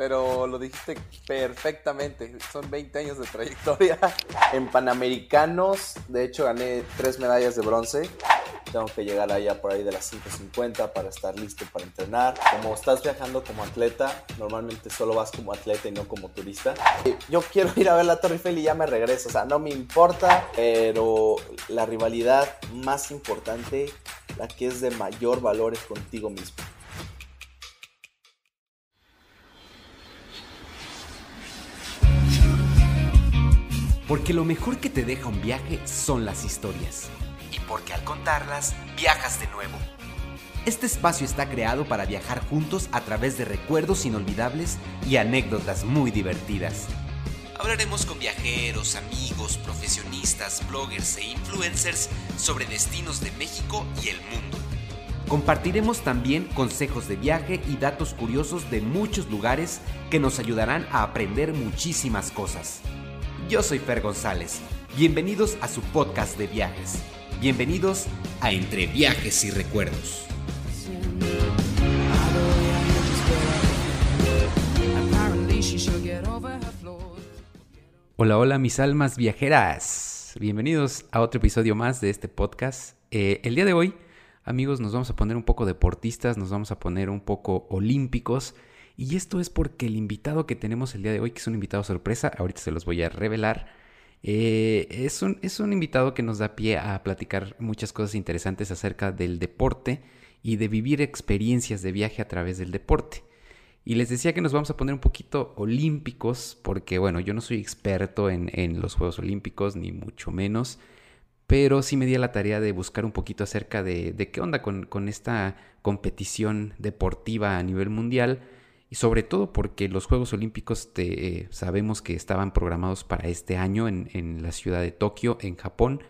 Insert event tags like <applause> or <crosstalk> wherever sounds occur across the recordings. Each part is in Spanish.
pero lo dijiste perfectamente. Son 20 años de trayectoria. <laughs> En Panamericanos, de hecho, gané tres medallas de bronce. Tengo que llegar allá por ahí de las 5.50 para estar listo para entrenar. Como estás viajando como atleta, normalmente solo vas como atleta y no como turista. Yo quiero ir a ver la Torre Eiffel y ya me regreso. O sea, no me importa, pero la rivalidad más importante, la que es de mayor valor es contigo mismo. Porque lo mejor que te deja un viaje son las historias. Y porque al contarlas, viajas de nuevo. Este espacio está creado para viajar juntos a través de recuerdos inolvidables y anécdotas muy divertidas. Hablaremos con viajeros, amigos, profesionistas, bloggers e influencers sobre destinos de México y el mundo. Compartiremos también consejos de viaje y datos curiosos de muchos lugares que nos ayudarán a aprender muchísimas cosas. Yo soy Fer González. Bienvenidos a su podcast de viajes. Bienvenidos a Entre Viajes y Recuerdos. Hola, hola mis almas viajeras. Bienvenidos a otro episodio más de este podcast. Eh, el día de hoy, amigos, nos vamos a poner un poco deportistas, nos vamos a poner un poco olímpicos y esto es porque el invitado que tenemos el día de hoy, que es un invitado sorpresa, ahorita se los voy a revelar, eh, es, un, es un invitado que nos da pie a platicar muchas cosas interesantes acerca del deporte y de vivir experiencias de viaje a través del deporte. Y les decía que nos vamos a poner un poquito olímpicos, porque bueno, yo no soy experto en, los Juegos Olímpicos, ni mucho menos, pero sí me di a la tarea de buscar un poquito acerca de, de qué onda con, con, esta competición deportiva a nivel mundial y sobre todo porque los Juegos Olímpicos te, sabemos que estaban programados para este año en, la ciudad de Tokio, en Japón,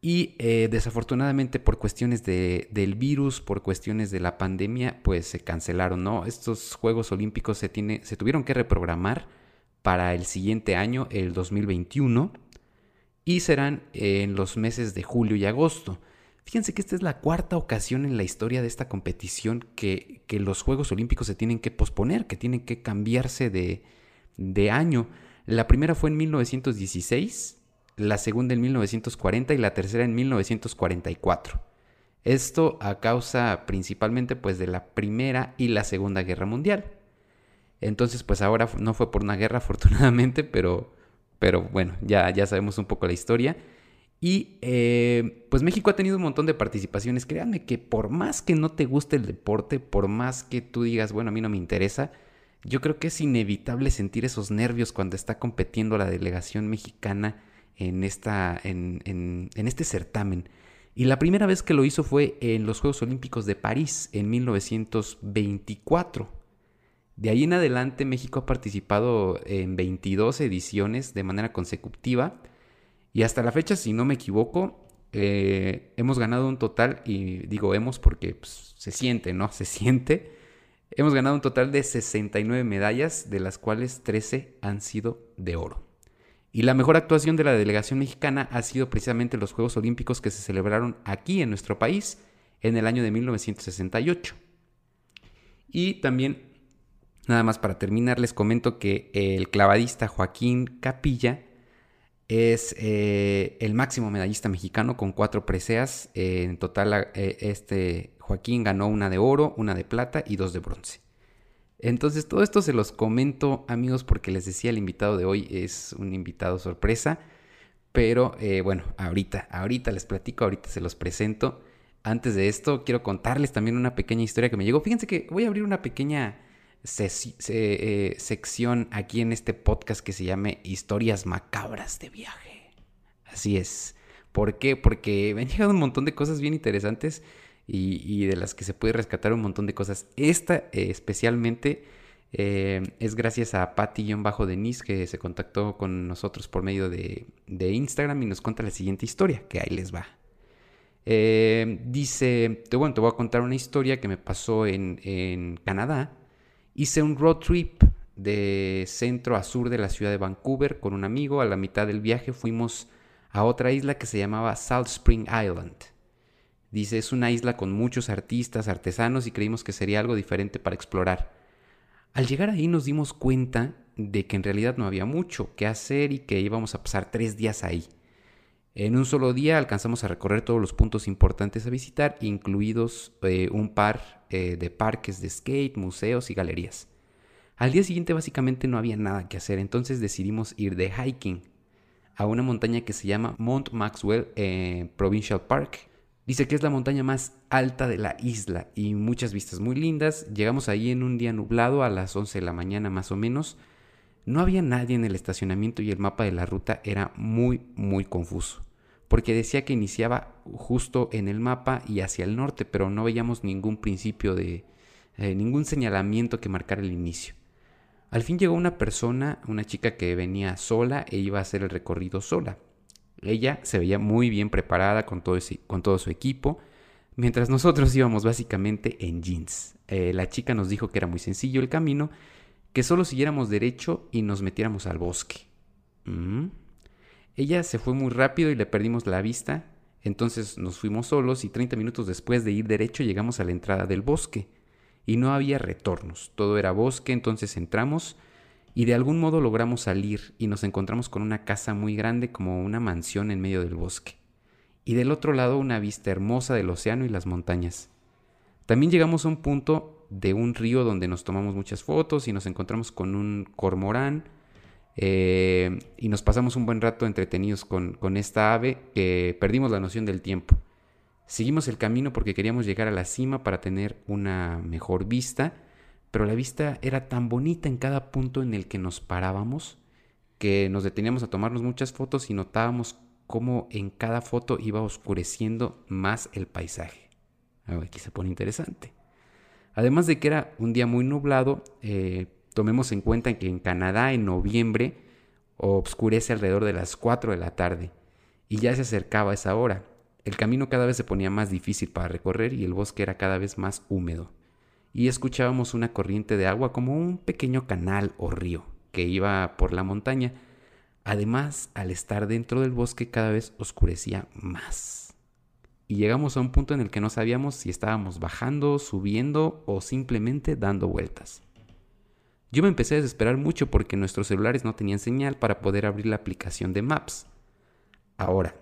y eh, desafortunadamente por cuestiones de, del virus, por cuestiones de la pandemia, pues se cancelaron, ¿no? Estos Juegos Olímpicos se tuvieron que reprogramar para el siguiente año, el 2021, y serán en los meses de julio y agosto. Fíjense que esta es la cuarta ocasión en la historia de esta competición que, los Juegos Olímpicos se tienen que posponer, que tienen que cambiarse de, de año. La primera fue en 1916, la segunda en 1940 y la tercera en 1944. Esto a causa principalmente pues de la Primera y la Segunda Guerra Mundial. Entonces pues ahora no fue por una guerra <laughs> afortunadamente, pero, pero bueno, ya, ya sabemos un poco la historia. Y eh, pues México ha tenido un montón de participaciones. Créanme que por más que no te guste el deporte, por más que tú digas, bueno, a mí no me interesa, yo creo que es inevitable sentir esos nervios cuando está compitiendo la delegación mexicana en, esta, en, en este certamen. Y la primera vez que lo hizo fue en los Juegos Olímpicos de París en 1924. De ahí en adelante México ha participado en 22 ediciones de manera consecutiva y hasta la fecha, si no me equivoco, eh, hemos ganado un total, y digo hemos porque pues, se siente, ¿no? <laughs> Se siente. Hemos ganado un total de 69 medallas, de las cuales 13 han sido de oro. Y la mejor actuación de la delegación mexicana ha sido precisamente los Juegos Olímpicos que se celebraron aquí en nuestro país en el año de 1968. Y también, nada más para terminar, les comento que el clavadista Joaquín Capilla es eh, el máximo medallista mexicano con cuatro preseas. en total, eh, este Joaquín ganó una de oro, una de plata y dos de bronce. Entonces, todo esto se los comento, amigos, porque les decía, el invitado de hoy es un invitado sorpresa. Pero eh, bueno, ahorita, ahorita les platico, ahorita se los presento. Antes de esto, quiero contarles también una pequeña historia que me llegó. Fíjense que voy a abrir una pequeña eh, sección aquí en este podcast que se llame Historias Macabras de Viaje. Así es. ¿Por qué? Porque me han llegado un montón de cosas bien interesantes y, de las que se puede rescatar un montón de cosas. Esta eh, especialmente eh, es gracias a Patty-Denis que se contactó con nosotros por medio de, Instagram y nos cuenta la siguiente historia, que ahí les va. dice, bueno, te voy a contar una historia que me pasó en, en Canadá Hice un road trip de centro a sur de la ciudad de Vancouver con un amigo. A la mitad del viaje fuimos a otra isla que se llamaba Salt Spring Island. Dice, es una isla con muchos artistas, artesanos y creímos que sería algo diferente para explorar. Al llegar ahí nos dimos cuenta de que en realidad no había mucho que hacer y que íbamos a pasar tres días ahí. En un solo día alcanzamos a recorrer todos los puntos importantes a visitar, incluidos eh, un par eh, de parques de skate, museos y galerías. Al día siguiente básicamente no había nada que hacer, entonces decidimos ir de hiking a una montaña que se llama Mount Maxwell eh, Provincial Park. Dice que es la montaña más alta de la isla y muchas vistas muy lindas. Llegamos ahí en un día nublado a las 11 de la mañana más o menos. No había nadie en el estacionamiento y el mapa de la ruta era muy, muy confuso, porque decía que iniciaba justo en el mapa y hacia el norte, pero no veíamos ningún principio de, eh, ningún señalamiento que marcara el inicio. Al fin llegó una persona, una chica que venía sola e iba a hacer el recorrido sola. Ella se veía muy bien preparada con todo, con todo su equipo, mientras nosotros íbamos básicamente en jeans. Eh, la chica nos dijo que era muy sencillo el camino que solo siguiéramos derecho y nos metiéramos al bosque. Mm. Ella se fue muy rápido y le perdimos la vista, entonces nos fuimos solos y 30 minutos después de ir derecho llegamos a la entrada del bosque. Y no había retornos, todo era bosque, entonces entramos y de algún modo logramos salir y nos encontramos con una casa muy grande como una mansión en medio del bosque. Y del otro lado una vista hermosa del océano y las montañas. También llegamos a un punto de un río donde nos tomamos muchas fotos y nos encontramos con un cormorán eh, y nos pasamos un buen rato entretenidos con, con esta ave que perdimos la noción del tiempo. Seguimos el camino porque queríamos llegar a la cima para tener una mejor vista, pero la vista era tan bonita en cada punto en el que nos parábamos que nos deteníamos a tomarnos muchas fotos y notábamos cómo en cada foto iba oscureciendo más el paisaje. Aquí se pone interesante. Además de que era un día muy nublado, eh, tomemos en cuenta que en Canadá en noviembre oscurece alrededor de las 4 de la tarde y ya se acercaba esa hora. El camino cada vez se ponía más difícil para recorrer y el bosque era cada vez más húmedo. Y escuchábamos una corriente de agua como un pequeño canal o río que iba por la montaña. Además, al estar dentro del bosque cada vez oscurecía más y llegamos a un punto en el que no sabíamos si estábamos bajando, subiendo o simplemente dando vueltas. Yo me empecé a desesperar mucho porque nuestros celulares no tenían señal para poder abrir la aplicación de Maps. Ahora,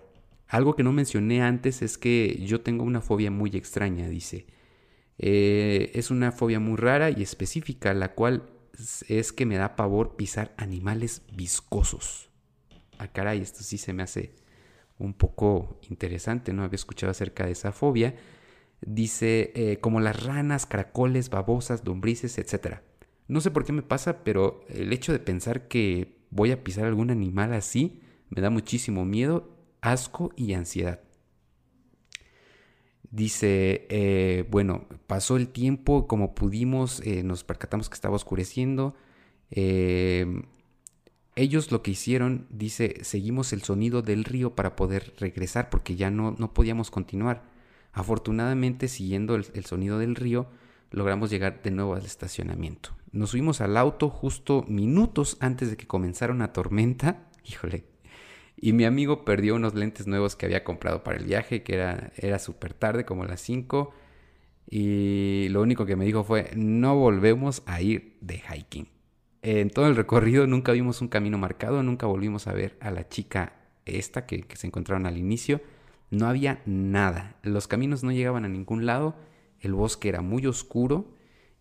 algo que no mencioné antes es que yo tengo una fobia muy extraña, dice. Eh, es una fobia muy rara y específica, la cual es que me da pavor pisar animales viscosos. Ah, caray, esto sí se me hace un poco interesante, no había escuchado acerca de esa fobia. Dice, eh, como las ranas, caracoles, babosas, lombrices, etc. No sé por qué me pasa, pero el hecho de pensar que voy a pisar algún animal así me da muchísimo miedo, asco y ansiedad. Dice, eh, bueno, pasó el tiempo como pudimos, eh, nos percatamos que estaba oscureciendo. Ellos lo que hicieron, dice, seguimos el sonido del río para poder regresar porque ya no, no podíamos continuar. Afortunadamente, siguiendo el, sonido del río, logramos llegar de nuevo al estacionamiento. Nos subimos al auto justo minutos antes de que comenzara una tormenta. <laughs> Híjole. Y mi amigo perdió unos lentes nuevos que había comprado para el viaje, que era, era súper tarde, como las 5. Y lo único que me dijo fue, no volvemos a ir de hiking. En todo el recorrido nunca vimos un camino marcado, nunca volvimos a ver a la chica esta que, se encontraron al inicio. No había nada. Los caminos no llegaban a ningún lado. El bosque era muy oscuro.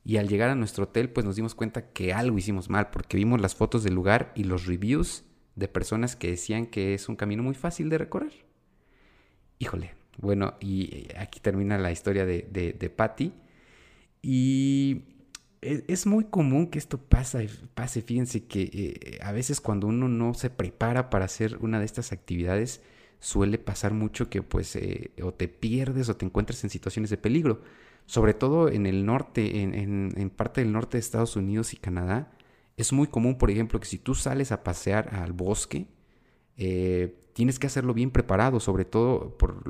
Y al llegar a nuestro hotel, pues nos dimos cuenta que algo hicimos mal, porque vimos las fotos del lugar y los reviews de personas que decían que es un camino muy fácil de recorrer. Híjole, bueno, y aquí termina la historia de, de, de Patty. Y es, muy común que esto pase, pase. Fíjense que eh, a veces cuando uno no se prepara para hacer una de estas actividades, suele pasar mucho que pues eh, o te pierdes o te encuentras en situaciones de peligro. Sobre todo en el norte, en, parte del norte de Estados Unidos y Canadá, es muy común, por ejemplo, que si tú sales a pasear al bosque, eh, tienes que hacerlo bien preparado, sobre todo por,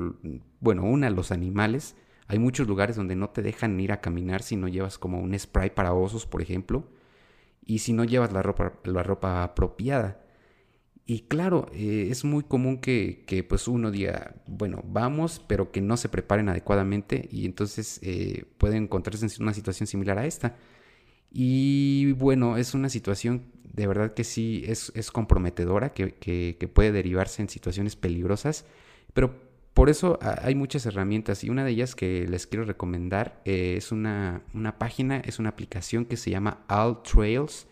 bueno, una, los animales, hay muchos lugares donde no te dejan ir a caminar si no llevas como un spray para osos, por ejemplo, y si no llevas la ropa, la ropa apropiada. Y claro, eh, es muy común que, pues uno diga, bueno, vamos, pero que no se preparen adecuadamente y entonces eh, pueden encontrarse en una situación similar a esta. Y bueno, es una situación de verdad que sí es, es comprometedora, que, que, puede derivarse en situaciones peligrosas, pero por eso hay muchas herramientas y una de ellas que les quiero recomendar eh, es una, una, página, es una aplicación que se llama All Trails,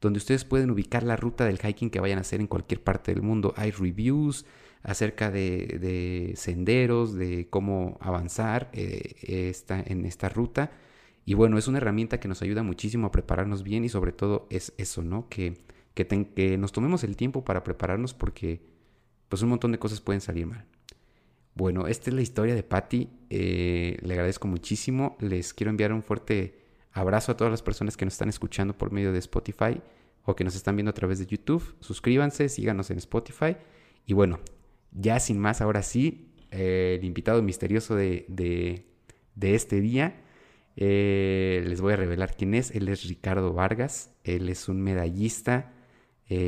donde ustedes pueden ubicar la ruta del hiking que vayan a hacer en cualquier parte del mundo. Hay reviews acerca de, de senderos, de cómo avanzar eh, en esta ruta. Y bueno, es una herramienta que nos ayuda muchísimo a prepararnos bien y sobre todo es eso, ¿no? Que, que nos tomemos el tiempo para prepararnos porque pues un montón de cosas pueden salir mal. Bueno, esta es la historia de Patty. Eh, le agradezco muchísimo. Les quiero enviar un fuerte abrazo a todas las personas que nos están escuchando por medio de Spotify o que nos están viendo a través de YouTube. Suscríbanse, síganos en Spotify. Y bueno, ya sin más, ahora sí, eh, el invitado misterioso de, de, este día eh, les voy a revelar quién es. Él es Ricardo Vargas. Él es un medallista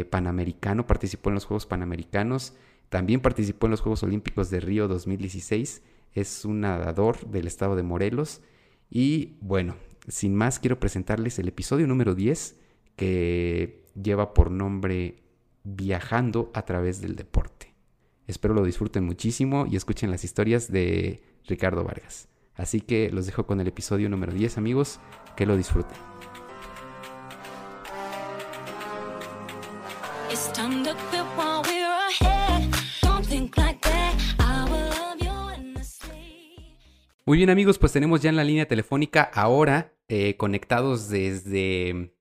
panamericano. Participó en los Juegos Panamericanos. También participó en los Juegos Olímpicos de Río 2016. Es un nadador del estado de Morelos. Y bueno, sin más, quiero presentarles el episodio número 10 que lleva por nombre Viajando a través del deporte. Espero lo disfruten muchísimo y escuchen las historias de Ricardo Vargas. Así que los dejo con el episodio número 10 amigos, que lo disfruten. Muy bien amigos, pues tenemos ya en la línea telefónica ahora eh, conectados desde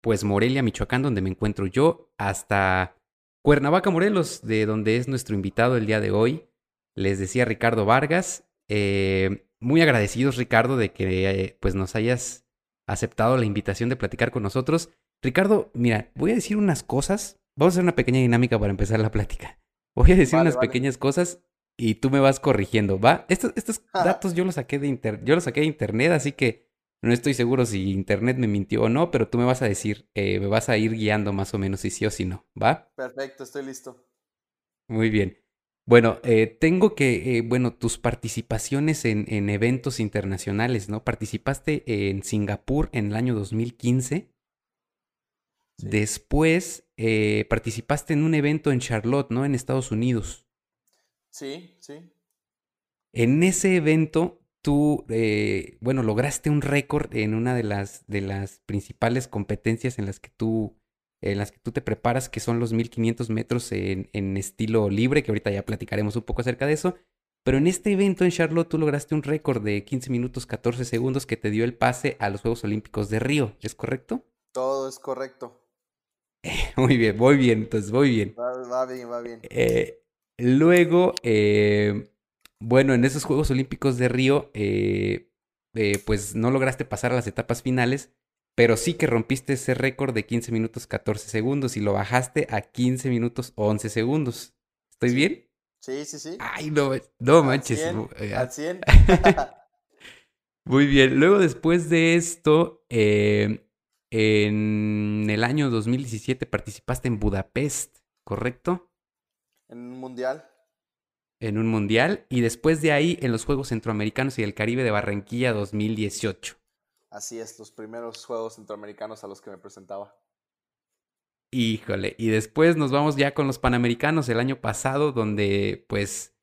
pues Morelia, Michoacán, donde me encuentro yo, hasta Cuernavaca, Morelos, de donde es nuestro invitado el día de hoy. Les decía Ricardo Vargas. Eh, muy agradecidos, Ricardo, de que eh, pues nos hayas aceptado la invitación de platicar con nosotros. Ricardo, mira, voy a decir unas cosas. Vamos a hacer una pequeña dinámica para empezar la plática. Voy a decir unas pequeñas cosas y tú me vas corrigiendo, ¿va? Estos, estos datos yo los saqué de inter yo los saqué de internet, así que no estoy seguro si internet me mintió o no, pero tú me vas a decir, eh, me vas a ir guiando más o menos si sí o si no, ¿va? Perfecto, estoy listo. Muy bien. Bueno, eh, tengo que, eh, bueno, tus participaciones en, en, eventos internacionales, ¿no? Participaste en Singapur en el año 2015. Después eh, participaste en un evento en Charlotte, ¿no? En Estados Unidos. Sí, sí. En ese evento tú, bueno, lograste un récord en una de las, de las principales competencias en las que tú en las que tú te preparas, que son los 1500 metros en, estilo libre, que ahorita ya platicaremos un poco acerca de eso. Pero en este evento en Charlotte tú lograste un récord de 15 minutos 14 segundos que te dio el pase a los Juegos Olímpicos de Río, ¿es correcto? Todo es correcto. <laughs> muy bien, muy bien, entonces voy bien. Va, bien, va bien. Eh, luego, eh, bueno, en esos Juegos Olímpicos de Río, eh, pues no lograste pasar a las etapas finales, pero sí que rompiste ese récord de 15 minutos 14 segundos y lo bajaste a 15 minutos 11 segundos. ¿Estoy bien? Sí, sí, sí. Ay, no, no manches. Eh, al 100. <laughs> <laughs> Muy bien. Luego, después de esto, eh, en el año 2017 participaste en Budapest, ¿correcto? En un mundial. En un mundial. Y después de ahí, en los Juegos Centroamericanos y el Caribe de Barranquilla 2018. Así es, los primeros Juegos Centroamericanos a los que me presentaba. Híjole, y después nos vamos ya con los Panamericanos el año pasado, donde pues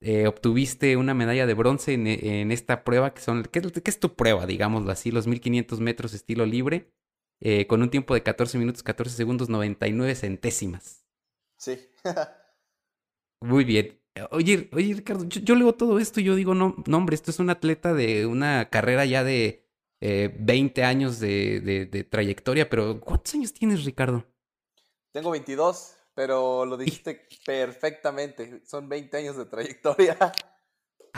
eh, obtuviste una medalla de bronce en, esta prueba, que son, ¿qué, es tu prueba, digámoslo así? Los 1500 metros estilo libre, eh, con un tiempo de 14 minutos, 14 segundos, 99 centésimas. Sí. <laughs> Muy bien. Oye, oye Ricardo, yo, yo, leo todo esto y yo digo, no, no, hombre, esto es un atleta de una carrera ya de 20 eh, años de, trayectoria, pero ¿cuántos años tienes, Ricardo? Tengo 22, pero lo dijiste perfectamente. Son 20 años de trayectoria. <laughs>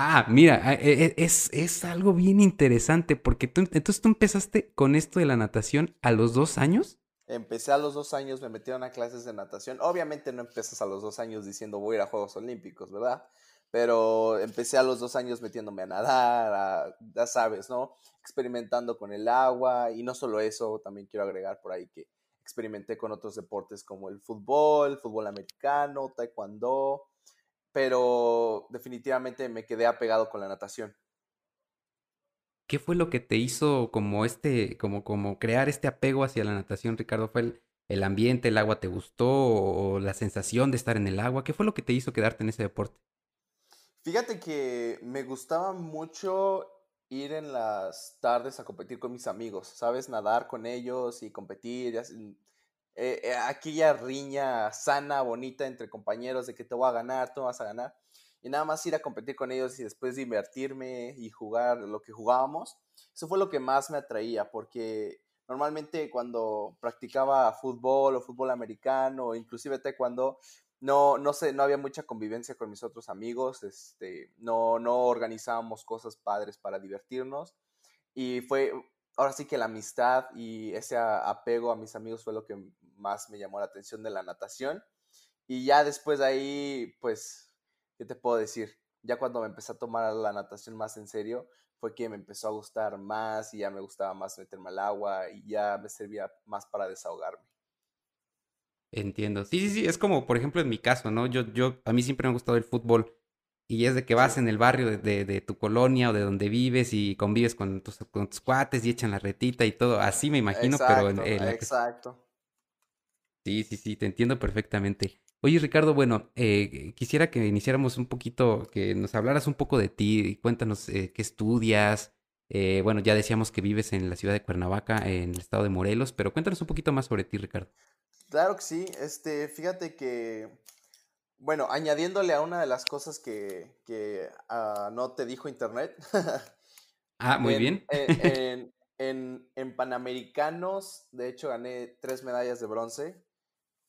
Ah, mira, e, e, es, es algo bien interesante porque tú, entonces tú empezaste con esto de la natación a los dos años. Empecé a los dos años, me metieron a clases de natación. Obviamente no empiezas a los dos años diciendo voy a ir a Juegos Olímpicos, ¿verdad? pero empecé a los dos años metiéndome a nadar, ya sabes, ¿no? Experimentando con el agua y no solo eso, también quiero agregar por ahí que experimenté con otros deportes como el fútbol, fútbol americano, taekwondo, pero definitivamente me quedé apegado con la natación. ¿Qué fue lo que te hizo como este, como, como crear este apego hacia la natación, Ricardo? ¿Fue el, ambiente, el agua te gustó o la sensación de estar en el agua? ¿Qué fue lo que te hizo quedarte en ese deporte? Fíjate que me gustaba mucho ir en las tardes a competir con mis amigos, ¿sabes? Nadar con ellos y competir. Y eh, eh, aquella riña sana, bonita entre compañeros de que te voy a ganar, tú vas a ganar. Y nada más ir a competir con ellos y después divertirme y jugar lo que jugábamos. Eso fue lo que más me atraía, porque normalmente cuando practicaba fútbol o fútbol americano o inclusive taekwondo, no, no sé, no había mucha convivencia con mis otros amigos, este, no, no organizábamos cosas padres para divertirnos. Y fue, ahora sí que la amistad y ese apego a mis amigos fue lo que más me llamó la atención de la natación. Y ya después de ahí, pues, ¿qué te puedo decir? Ya cuando me empecé a tomar la natación más en serio, fue que me empezó a gustar más y ya me gustaba más meterme al agua y ya me servía más para desahogarme. Entiendo. Sí, sí, sí, es como, por ejemplo, en mi caso, ¿no? Yo, yo, a mí siempre me ha gustado el fútbol y es de que vas en el barrio de, de, tu colonia o de donde vives y convives con tus, con tus cuates y echan la retita y todo. Así me imagino, pero en, Exacto. Sí, sí, sí, te entiendo perfectamente. Oye, Ricardo, bueno, eh, quisiera que iniciáramos un poquito, que nos hablaras un poco de ti, cuéntanos eh, qué estudias. Eh, bueno, ya decíamos que vives en la ciudad de Cuernavaca, en el estado de Morelos, pero cuéntanos un poquito más sobre ti, Ricardo. Claro que sí. Este, fíjate que, bueno, añadiéndole a una de las cosas que, ah, no te dijo Internet. <laughs> ah, muy bien. <laughs> En, Panamericanos, de hecho, gané tres medallas de bronce.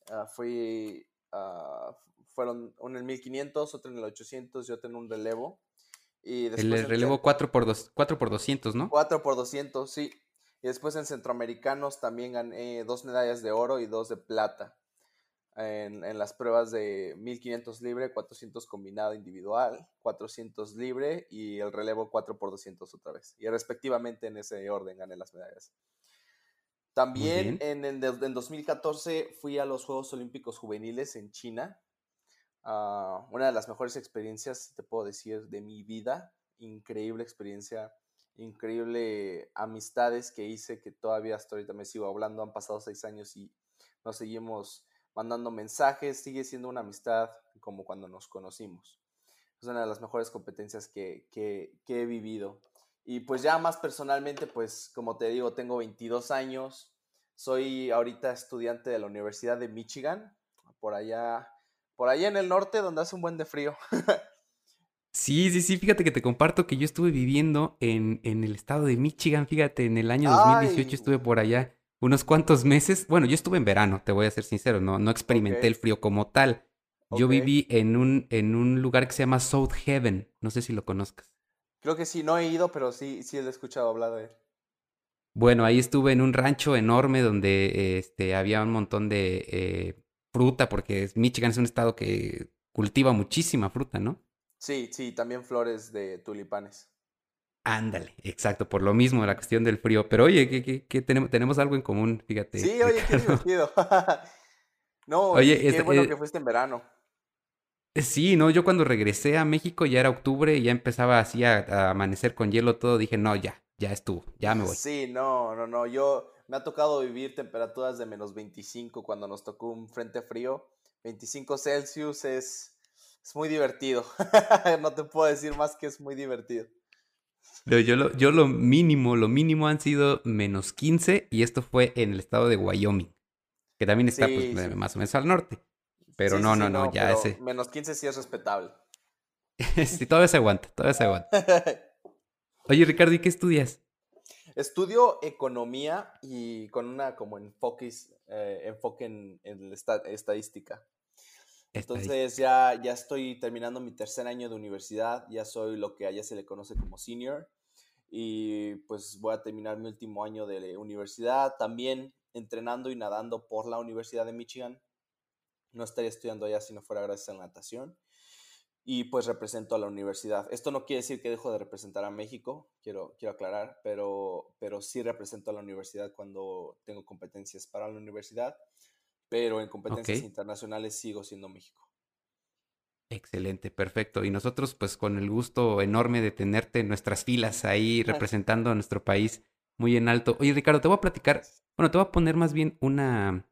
Ah, fui, uh, fueron una en el 1500, otra en el 800 y otra en un relevo. Y el relevo 4 por, 4 por 200, ¿no? 4 por 200, sí. Y después en centroamericanos también gané dos medallas de oro y dos de plata. En, las pruebas de 1500 libre, 400 combinado individual, 400 libre y el relevo 4 por 200 otra vez. Y respectivamente en ese orden gané las medallas. También en, el en 2014 fui a los Juegos Olímpicos Juveniles en China. Ah, una de las mejores experiencias, te puedo decir, de mi vida. Increíble experiencia increíble amistades que hice que todavía hasta ahorita me sigo hablando. Han pasado seis años y nos seguimos mandando mensajes. Sigue siendo una amistad como cuando nos conocimos. Es una de las mejores competencias que, que, he vivido. Y pues ya más personalmente, pues como te digo, tengo 22 años. Soy ahorita estudiante de la Universidad de Michigan, por allá, por allá en el norte donde hace un buen de frío. <laughs> Sí, sí, sí, fíjate que te comparto que yo estuve viviendo en, en el estado de Michigan, fíjate, en el año 2018 estuve por allá unos cuantos meses. Bueno, yo estuve en verano, te voy a ser sincero, no, no experimenté el frío como tal. Yo viví en un, en un lugar que se llama South Heaven, no sé si lo conozcas. Creo que sí, no he ido, pero sí, sí he escuchado hablar de él. Bueno, ahí estuve en un rancho enorme donde este, había un montón de eh, fruta, porque Michigan es un estado que cultiva muchísima fruta, ¿no? Sí, sí, también flores de tulipanes. Ándale, exacto, por lo mismo, la cuestión del frío. Pero oye, que, tenemos, tenemos algo en común, fíjate. Sí, oye, qué divertido. <laughs> no, oye, qué este, bueno eh, que fuiste en verano. Eh, sí, no, yo cuando regresé a México ya era octubre y ya empezaba así a, amanecer con hielo todo, dije, no, ya, ya estuvo, ya me voy. Sí, no, no, no, yo me ha tocado vivir temperaturas de menos 25 cuando nos tocó un frente frío. 25 Celsius es es muy divertido. <laughs> no te puedo decir más que es muy divertido. yo, lo, yo lo mínimo, lo mínimo han sido menos 15 y esto fue en el estado de Wyoming, que también está pues, más o menos al norte. Pero no, no, no, ya ese. Menos 15 sí es respetable. <laughs> sí, todavía se aguanta, todavía se aguanta. <laughs> Oye, Ricardo, ¿y qué estudias? Estudio economía y con una como enfoque, eh, enfoque en, en estadística. Entonces ya, ya estoy terminando mi tercer año de universidad, ya soy lo que allá se le conoce como senior y pues voy a terminar mi último año de universidad, también entrenando y nadando por la Universidad de Michigan. No estaría estudiando allá si no fuera gracias a la natación. Y pues represento a la universidad. Esto no quiere decir que dejo de representar a México, quiero, quiero aclarar, pero, pero sí represento a la universidad cuando tengo competencias para la universidad pero en competencias internacionales sigo siendo México. Excelente, perfecto. Y nosotros, pues, con el gusto enorme de tenerte en nuestras filas ahí <laughs> representando a nuestro país muy en alto. Oye, Ricardo, te voy a platicar, bueno, te voy a poner más bien una,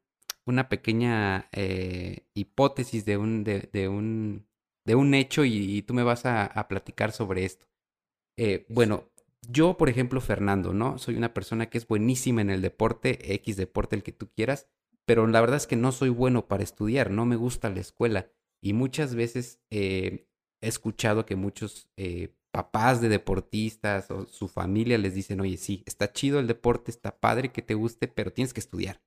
una pequeña eh, hipótesis de un, de, un, de un hecho y, tú me vas a, platicar sobre esto. Eh, bueno, yo, por ejemplo, Fernando, ¿no? Soy una persona que es buenísima en el deporte, X deporte, el que tú quieras, pero la verdad es que no soy bueno para estudiar, no me gusta la escuela. Y muchas veces eh, he escuchado que muchos eh, papás de deportistas o su familia les dicen, oye, sí, está chido el deporte, está padre que te guste, pero tienes que estudiar.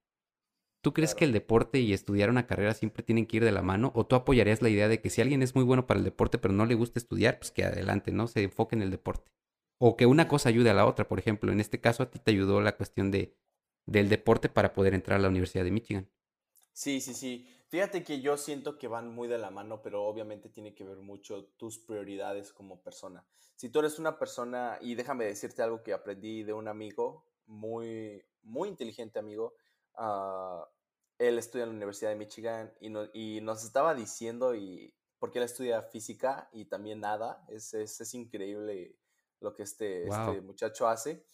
¿Tú crees que el deporte y estudiar una carrera siempre tienen que ir de la mano? ¿O tú apoyarías la idea de que si alguien es muy bueno para el deporte pero no le gusta estudiar, pues que adelante, ¿no? Se enfoque en el deporte. O que una cosa ayude a la otra, por ejemplo. En este caso a ti te ayudó la cuestión de, del deporte para poder entrar a la Universidad de Michigan. Sí, sí, sí. Fíjate que yo siento que van muy de la mano, pero obviamente tiene que ver mucho tus prioridades como persona. Si tú eres una persona, y déjame decirte algo que aprendí de un amigo, muy, muy inteligente amigo, uh, él estudia en la Universidad de Michigan y, y, nos estaba diciendo, y porque él estudia física y también nada, es, es, es increíble lo que este, este muchacho hace.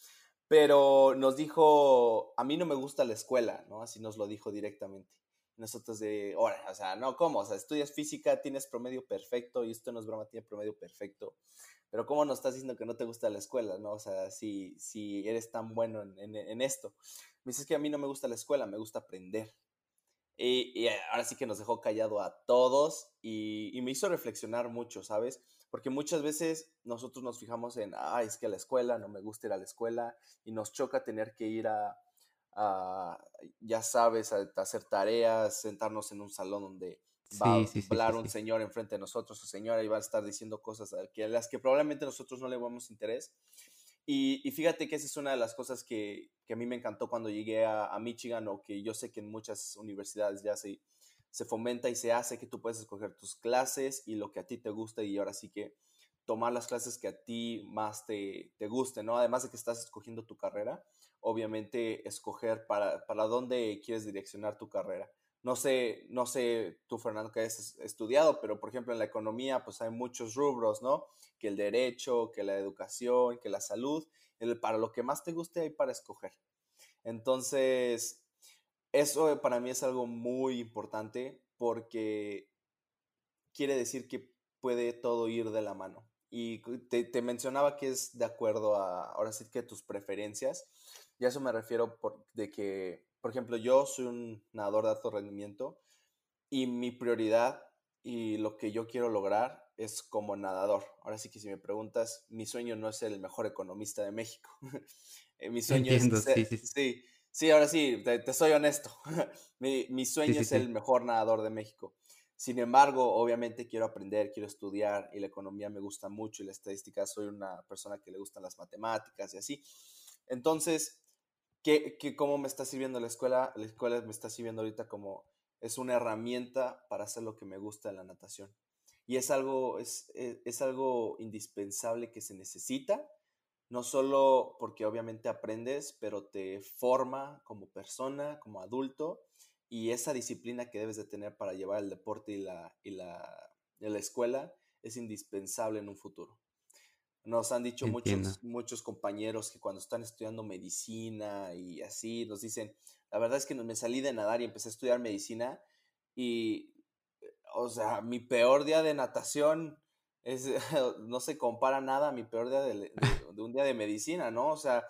Pero nos dijo, a mí no me gusta la escuela, ¿no? Así nos lo dijo directamente. Nosotros de, ahora, o sea, no, ¿cómo? O sea, estudias física, tienes promedio perfecto, y esto no es broma, tiene promedio perfecto. Pero ¿cómo nos estás diciendo que no te gusta la escuela, no? O sea, si, si eres tan bueno en, en, esto. Me dices que a mí no me gusta la escuela, me gusta aprender. Y, y ahora sí que nos dejó callado a todos y, y me hizo reflexionar mucho, ¿sabes? porque muchas veces nosotros nos fijamos en, ah, es que la escuela, no me gusta ir a la escuela, y nos choca tener que ir a, ya sabes, a, hacer tareas, sentarnos en un salón donde va a hablar un señor enfrente de nosotros o señora y va a estar diciendo cosas a, que, las que probablemente nosotros no le damos interés. Y, fíjate que esa es una de las cosas que, a mí me encantó cuando llegué a, a Michigan o que yo sé que en muchas universidades ya se se fomenta y se hace que tú puedes escoger tus clases y lo que a ti te gusta y ahora sí que tomar las clases que a ti más te, te gusten, ¿no? Además de que estás escogiendo tu carrera, obviamente escoger para, para dónde quieres direccionar tu carrera. No sé, no sé tú, Fernando, que has estudiado, pero por ejemplo en la economía, pues hay muchos rubros, ¿no? Que el derecho, que la educación, que la salud, el, para lo que más te guste hay para escoger. Entonces, eso para mí es algo muy importante porque quiere decir que puede todo ir de la mano. Y te, mencionaba que es de acuerdo a, ahora sí que tus preferencias. Y a eso me refiero por, de que, por ejemplo, yo soy un nadador de alto rendimiento y mi prioridad y lo que yo quiero lograr es como nadador. Ahora sí que si me preguntas, mi sueño no es ser el mejor economista de México. <laughs> Eh, mi sueño es sí, sí. sí Sí, ahora sí, te, soy honesto. <laughs> mi, sueño es el mejor nadador de México. Sin embargo, obviamente quiero aprender, quiero estudiar y la economía me gusta mucho y la estadística, soy una persona que le gustan las matemáticas y así. Entonces, ¿qué, cómo me está sirviendo la escuela? La escuela me está sirviendo ahorita como es una herramienta para hacer lo que me gusta en la natación. Y es algo, es, es algo indispensable que se necesita no solo porque obviamente aprendes, pero te forma como persona, como adulto, y esa disciplina que debes de tener para llevar el deporte y la, y la, la escuela es indispensable en un futuro. Nos han dicho muchos, muchos compañeros que cuando están estudiando medicina y así, nos dicen, la verdad es que me salí de nadar y empecé a estudiar medicina y, o sea, mi peor día de natación es, <laughs> no se compara nada a mi peor día <laughs> de, un día de medicina, ¿no? O sea,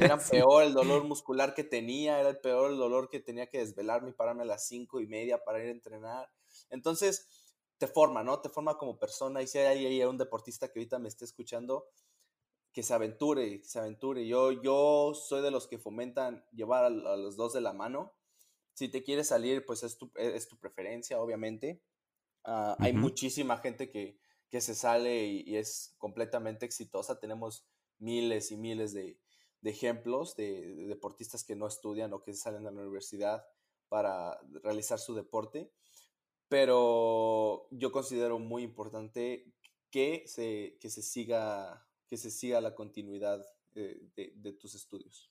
era <laughs> peor el dolor muscular que tenía, era el peor el dolor que tenía que desvelarme y pararme a las cinco y media para ir a entrenar. Entonces, te forma, ¿no? Te forma como persona y si hay ahí un deportista que ahorita me esté escuchando, que se aventure, que se aventure. Yo, yo soy de los que fomentan llevar a, los dos de la mano. Si te quieres salir, pues es tu, es tu preferencia, obviamente. Ah, hay muchísima gente que, que se sale y, es completamente exitosa. Tenemos miles y miles de, ejemplos de, deportistas que no estudian o que salen de la universidad para realizar su deporte. Pero yo considero muy importante que se, que se, siga, que se siga la continuidad de, de tus estudios.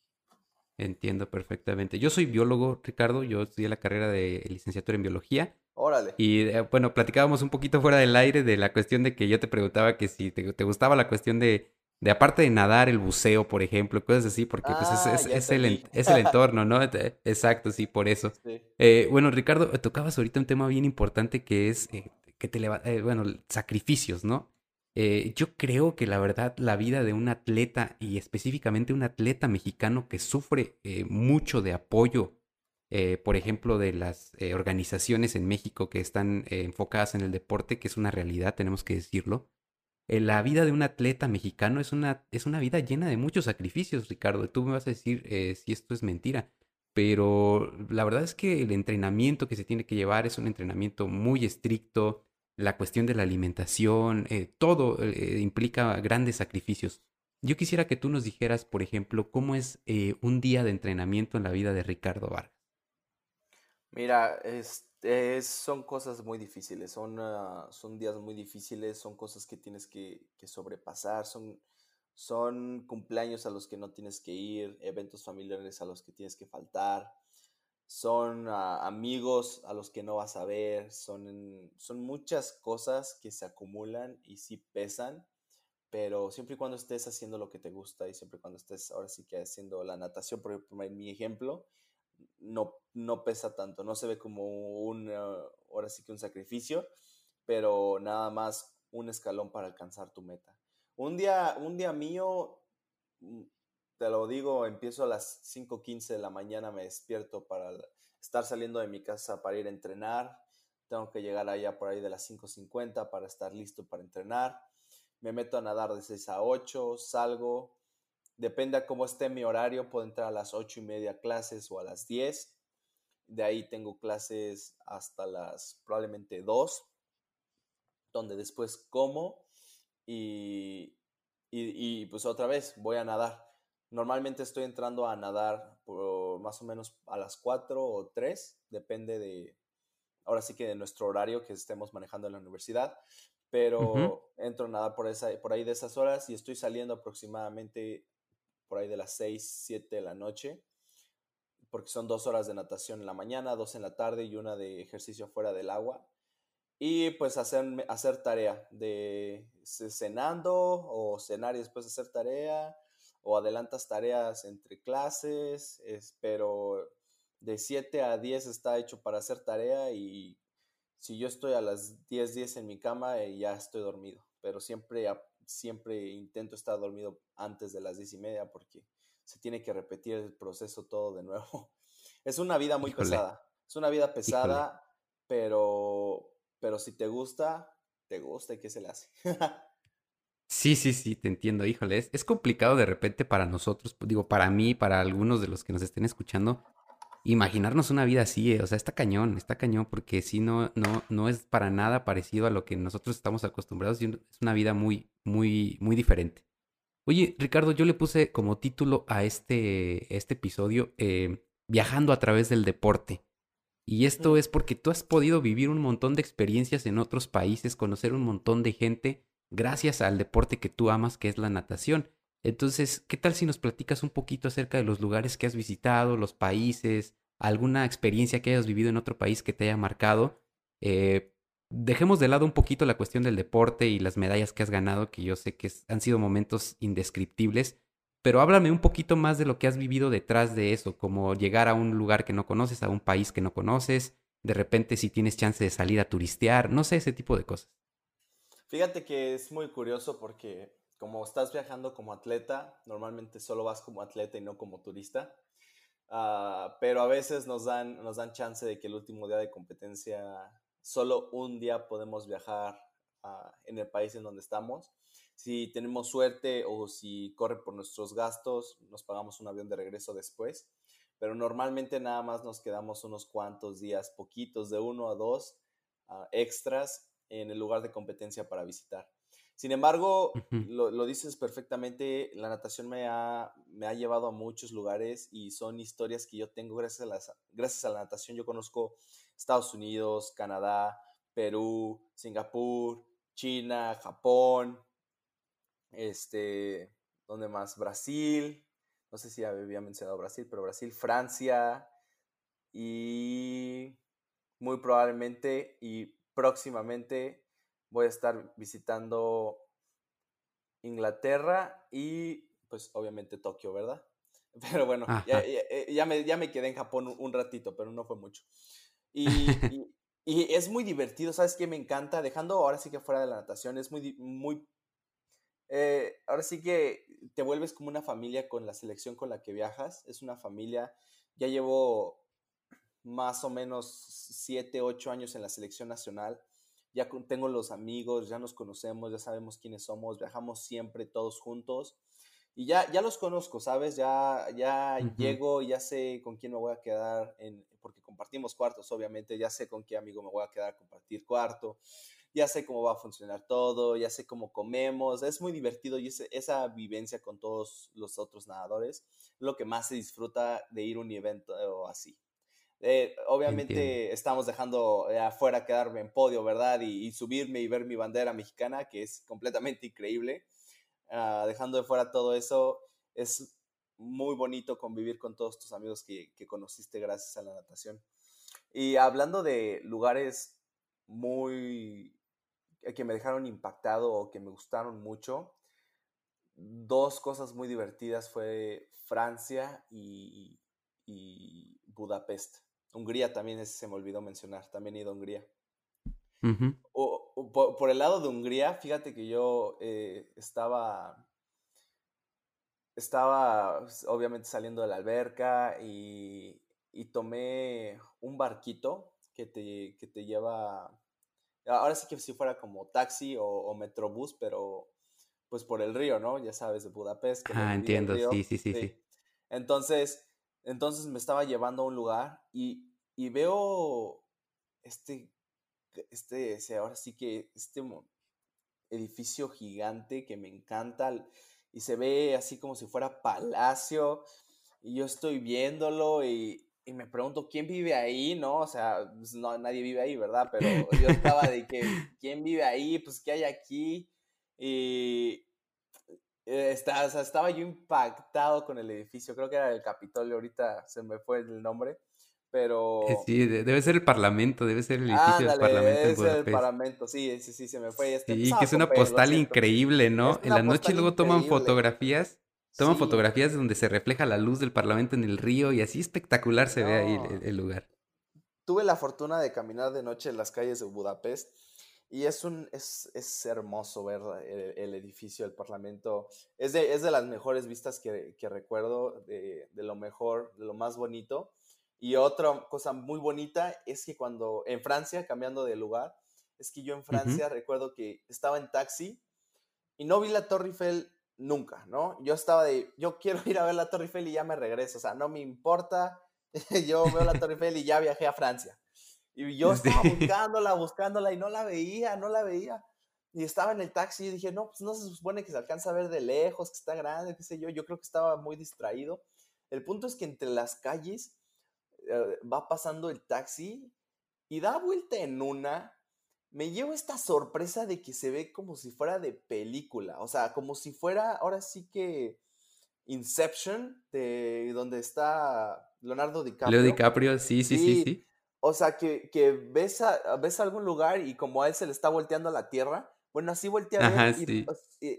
Entiendo perfectamente. Yo soy biólogo, Ricardo. Yo estudié la carrera de licenciatura en biología Órale. Y eh, bueno, platicábamos un poquito fuera del aire de la cuestión de que yo te preguntaba que si te, gustaba la cuestión de, de, aparte de nadar, el buceo, por ejemplo, cosas así, porque pues es, ah, es, el, es, el, <laughs> entorno, ¿no? Exacto, sí, por eso. Eh, bueno, Ricardo, tocabas ahorita un tema bien importante que es eh, que te bueno, sacrificios, ¿no? yo creo que la verdad la vida de un atleta y específicamente un atleta mexicano que sufre mucho de apoyo eh, por ejemplo, de las eh, organizaciones en México que están eh, enfocadas en el deporte, que es una realidad, tenemos que decirlo. La vida de un atleta mexicano es una, es una vida llena de muchos sacrificios, Ricardo. Tú me vas a decir si esto es mentira, pero la verdad es que el entrenamiento que se tiene que llevar es un entrenamiento muy estricto. La cuestión de la alimentación, todo implica grandes sacrificios. Yo quisiera que tú nos dijeras, por ejemplo, cómo es un día de entrenamiento en la vida de Ricardo Vargas. Mira, es, son cosas muy difíciles, son, ah, son días muy difíciles, son cosas que tienes que, sobrepasar, son, son cumpleaños a los que no tienes que ir, eventos familiares a los que tienes que faltar, son ah, amigos a los que no vas a ver, son, son muchas cosas que se acumulan y sí pesan, pero siempre y cuando estés haciendo lo que te gusta y siempre y cuando estés ahora sí que haciendo la natación, por, por mi ejemplo, no, no pesa tanto, no se ve como un, ah, ahora sí que un sacrificio, pero nada más un escalón para alcanzar tu meta. Un día, un día mío, mm, te lo digo, empiezo a las 5.15 de la mañana, me despierto para estar saliendo de mi casa para ir a entrenar, tengo que llegar allá por ahí de las 5.50 para estar listo para entrenar, me meto a nadar de 6 a 8, salgo, Depende a cómo esté mi horario, puedo entrar a las ocho y media clases o a las 10. De ahí tengo clases hasta las probablemente 2, donde después como y, y, pues otra vez voy a nadar. Normalmente estoy entrando a nadar por más o menos a las 4 o 3, depende de, ahora sí que de nuestro horario que estemos manejando en la universidad, pero entro a nadar por, esa, por ahí de esas horas y estoy saliendo aproximadamente por ahí de las 6, 7 de la noche, porque son dos horas de natación en la mañana, dos en la tarde y una de ejercicio fuera del agua. Y pues hacer, hacer tarea de cenando o cenar y después hacer tarea o adelantas tareas entre clases, pero de 7 a 10 está hecho para hacer tarea y si yo estoy a las 10, 10 en mi cama, eh, ya estoy dormido, pero siempre siempre intento estar dormido antes de las diez y media porque se tiene que repetir el proceso todo de nuevo. <laughs> Es una vida muy pesada. Es una vida pesada, pero, pero si te gusta, te gusta y qué se le hace. <laughs> sí, sí, sí, te entiendo. Híjole, es, es complicado de repente para nosotros, digo, para mí, para algunos de los que nos estén escuchando, imaginarnos una vida así, eh, o sea, está cañón, está cañón, porque si no, no, no es para nada parecido a lo que nosotros estamos acostumbrados, es una vida muy, muy, muy diferente. Oye, Ricardo, yo le puse como título a este, este episodio eh, Viajando a través del deporte. Y esto es porque tú has podido vivir un montón de experiencias en otros países, conocer un montón de gente gracias al deporte que tú amas, que es la natación. Entonces, ¿qué tal si nos platicas un poquito acerca de los lugares que has visitado, los países, alguna experiencia que hayas vivido en otro país que te haya marcado? Eh, dejemos de lado un poquito la cuestión del deporte y las medallas que has ganado, que yo sé que han sido momentos indescriptibles, pero háblame un poquito más de lo que has vivido detrás de eso, como llegar a un lugar que no conoces, a un país que no conoces, de repente si tienes chance de salir a turistear, no sé, ese tipo de cosas. Fíjate que es muy curioso porque como estás viajando como atleta, normalmente solo vas como atleta y no como turista. Ah, pero a veces nos dan, nos dan chance de que el último día de competencia, solo un día podemos viajar ah, en el país en donde estamos. Si tenemos suerte o si corre por nuestros gastos, nos pagamos un avión de regreso después. Pero normalmente nada más nos quedamos unos cuantos días, poquitos, de uno a dos ah, extras en el lugar de competencia para visitar. Sin embargo, lo, dices perfectamente, la natación me ha, me ha llevado a muchos lugares y son historias que yo tengo gracias a, las, gracias a la natación. Yo conozco Estados Unidos, Canadá, Perú, Singapur, China, Japón, este, ¿dónde más? Brasil, no sé si había mencionado Brasil, pero Brasil, Francia y muy probablemente y próximamente voy a estar visitando Inglaterra y pues obviamente Tokio, ¿verdad? <laughs> Pero bueno, ya, ya, me, ya, me, quedé en Japón un, ratito, pero no fue mucho. <laughs> Y, y, es muy divertido, ¿sabes qué? Me encanta, dejando ahora sí que fuera de la natación, es muy, muy... Eh, ahora sí que te vuelves como una familia con la selección con la que viajas, es una familia, ya llevo más o menos siete, ocho años en la selección nacional, ya tengo los amigos, ya nos conocemos, ya sabemos quiénes somos, viajamos siempre todos juntos y ya, ya los conozco, ¿sabes? Ya, ya llego, ya sé con quién me voy a quedar, en, porque compartimos cuartos, obviamente, ya sé con qué amigo me voy a quedar a compartir cuarto, ya sé cómo va a funcionar todo, ya sé cómo comemos, es muy divertido y esa vivencia con todos los otros nadadores, lo que más se disfruta de ir a un evento así. Eh, obviamente estamos dejando afuera quedarme en podio, ¿verdad? Y, y subirme y ver mi bandera mexicana, que es completamente increíble Ah, dejando de fuera todo eso, es muy bonito convivir con todos tus amigos que, conociste gracias a la natación. Y hablando de lugares muy eh, que me dejaron impactado o que me gustaron mucho, dos cosas muy divertidas fue Francia y, Budapest. Hungría también se me olvidó mencionar, también he ido a Hungría por, el lado de Hungría, fíjate que yo eh, estaba, estaba obviamente saliendo de la alberca y, tomé un barquito que te, que te, lleva, ahora sí que si fuera como taxi o, metrobús, pero pues por el río, ¿no? Ya sabes, de Budapest. ah, entiendo, sí, sí, sí, sí, Entonces, entonces me estaba llevando a un lugar y, y veo este este, ahora sí que este edificio gigante que me encanta y se ve así como si fuera palacio y yo estoy viéndolo y, me pregunto quién vive ahí, ¿no? O sea, pues, no, nadie vive ahí, ¿verdad? Pero yo estaba de que, <laughs> ¿quién vive ahí? Pues, ¿qué hay aquí? Y eh, estaba yo impactado con el edificio, creo que era el Capitolio, ahorita se me fue el nombre pero... Eh, sí, debe ser el Parlamento, debe ser el edificio del Parlamento. Debe ser el Parlamento, sí, sí, sí, se me fue. Este, sí, que es una postal increíble, ¿no? En la noche luego toman fotografías, toman fotografías donde se refleja la luz del Parlamento en el río y así espectacular se ve ahí el, lugar. Tuve la fortuna de caminar de noche en las calles de Budapest y es, un, es, es hermoso ver el, edificio del Parlamento. Es de, es de las mejores vistas que, que recuerdo, de, de lo mejor, de lo más bonito y otra cosa muy bonita es que cuando en Francia, cambiando de lugar, es que yo en Francia recuerdo que estaba en taxi y no vi la Torre Eiffel nunca, ¿no? Yo estaba de, yo quiero <laughs> ir a ver la Torre Eiffel y ya me regreso, o sea, no me importa, <laughs> yo veo la Torre Eiffel y ya viajé a Francia. Y yo estaba <laughs> buscándola, buscándola y no la veía, no la veía. Y estaba en el taxi y dije, no, pues no se supone que se alcanza a ver de lejos, que está grande, qué sé yo. Yo creo que estaba muy distraído. El punto es que entre las calles eh, va pasando el taxi y da vuelta en una, me llevo esta sorpresa de que se ve como si fuera de película, o sea, como si fuera, ahora sí que Inception, de donde está Leonardo DiCaprio. Leo DiCaprio, sí, sí, sí, sí. O sea, que, que ves, a, ves algún lugar y como a él se le está volteando la tierra, bueno, así voltea a ver y,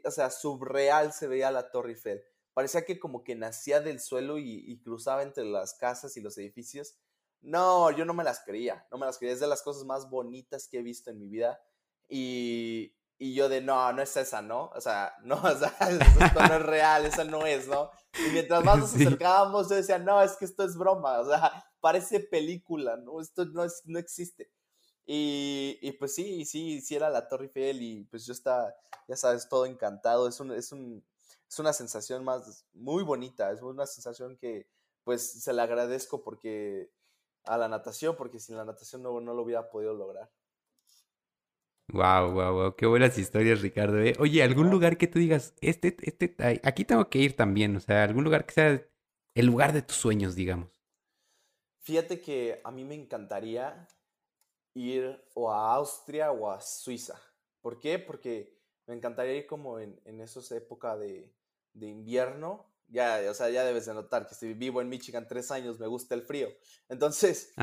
o sea, subreal se veía la Torre Eiffel parecía que como que nacía del suelo y, cruzaba entre las casas y los edificios. No, yo no me las creía, no me las creía. Es de las cosas más bonitas que he visto en mi vida. Y, y yo de, no, no es esa, ¿no? O sea, <laughs> no, o sea, esto no es real, esa no es, ¿no? Y mientras más nos <laughs> acercábamos, yo decía, no, es que esto es broma, o sea, parece película, ¿no? Esto no, es, no existe. Y, y, pues sí, sí, sí era la Torre Eiffel y pues yo estaba, ya sabes, todo encantado. Es un, es un, es una sensación más muy bonita, es una sensación que pues se le agradezco porque a la natación, porque sin la natación no, no lo hubiera podido lograr. Wow, wow, wow, qué buenas historias, Ricardo. ¿eh? Oye, algún lugar que tú digas, este, este, aquí tengo que ir también, o sea, algún lugar que sea el lugar de tus sueños, digamos. Fíjate que a mí me encantaría ir o a Austria o a Suiza. ¿Por qué? Porque me encantaría ir como en, en esa época de, de invierno, ya, o sea, ya debes de notar que si vivo en Michigan tres años, me gusta el frío. Entonces,